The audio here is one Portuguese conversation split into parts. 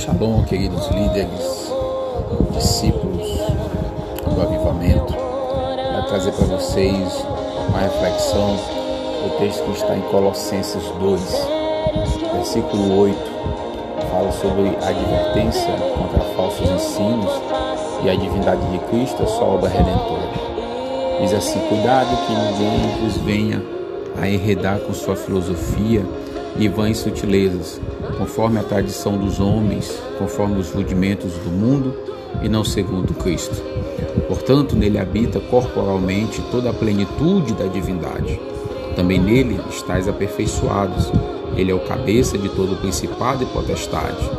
Shalom, queridos líderes, discípulos do avivamento. Vou trazer para vocês uma reflexão do texto que está em Colossenses 2, versículo 8. Fala sobre a advertência contra falsos ensinos e a divindade de Cristo, a sua obra redentora. Diz assim: Cuidado que ninguém vos venha a enredar com sua filosofia e vãs sutilezas, conforme a tradição dos homens, conforme os rudimentos do mundo e não segundo Cristo. Portanto, nele habita corporalmente toda a plenitude da divindade. Também nele estáis aperfeiçoados. Ele é o cabeça de todo o principado e potestade.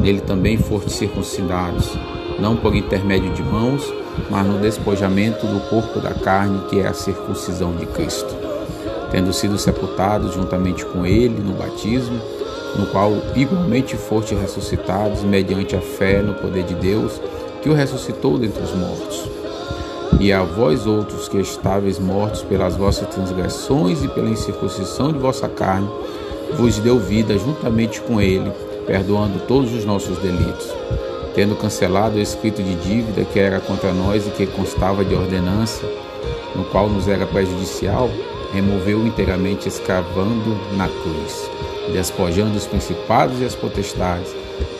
Nele também fortes circuncidados, não por intermédio de mãos, mas no despojamento do corpo da carne, que é a circuncisão de Cristo tendo sido sepultados juntamente com ele no batismo, no qual igualmente foste ressuscitados mediante a fé no poder de Deus, que o ressuscitou dentre os mortos. E a vós outros que estáveis mortos pelas vossas transgressões e pela incircuncisão de vossa carne, vos deu vida juntamente com ele, perdoando todos os nossos delitos, tendo cancelado o escrito de dívida que era contra nós e que constava de ordenança, no qual nos era prejudicial, removeu inteiramente escravando na cruz, despojando os principados e as potestades,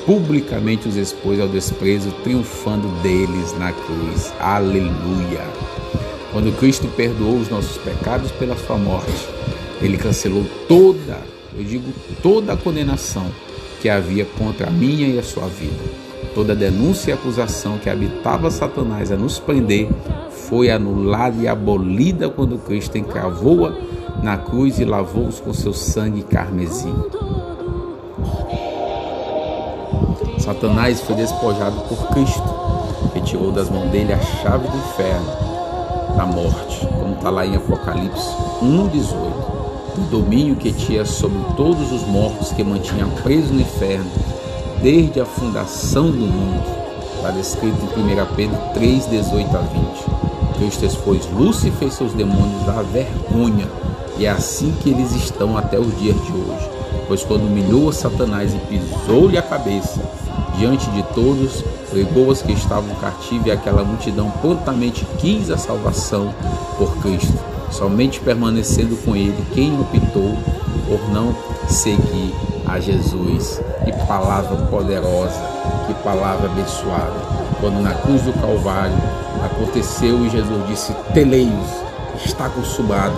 publicamente os expôs ao desprezo, triunfando deles na cruz. Aleluia! Quando Cristo perdoou os nossos pecados pela sua morte, ele cancelou toda, eu digo toda a condenação que havia contra a minha e a sua vida. Toda denúncia e acusação que habitava Satanás a nos prender foi anulada e abolida quando Cristo encravou-a na cruz e lavou-os com seu sangue carmesim. Satanás foi despojado por Cristo, que tirou das mãos dele a chave do inferno, da morte, como está lá em Apocalipse 1,18. O domínio que tinha sobre todos os mortos que mantinha preso no inferno, desde a fundação do mundo. Está descrito em 1 Pedro 3, 18 a 20. Cristo expôs Lúcifer e seus demônios à vergonha, e é assim que eles estão até os dias de hoje. Pois quando humilhou Satanás e pisou-lhe a cabeça, diante de todos, pregou os que estavam cativos e aquela multidão prontamente quis a salvação por Cristo, somente permanecendo com ele quem optou por não seguir a Jesus. Que palavra poderosa, que palavra abençoada. Quando na cruz do Calvário aconteceu e Jesus disse: Teleios, está consumado,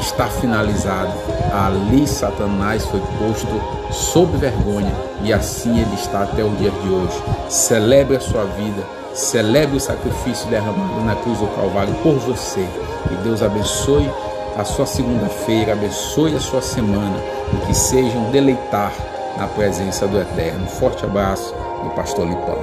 está finalizado. Ali Satanás foi posto sob vergonha e assim ele está até o dia de hoje. Celebre a sua vida, celebre o sacrifício derramado na cruz do Calvário por você. Que Deus abençoe a sua segunda-feira, abençoe a sua semana que sejam deleitar na presença do Eterno. Forte abraço do Pastor Lipão.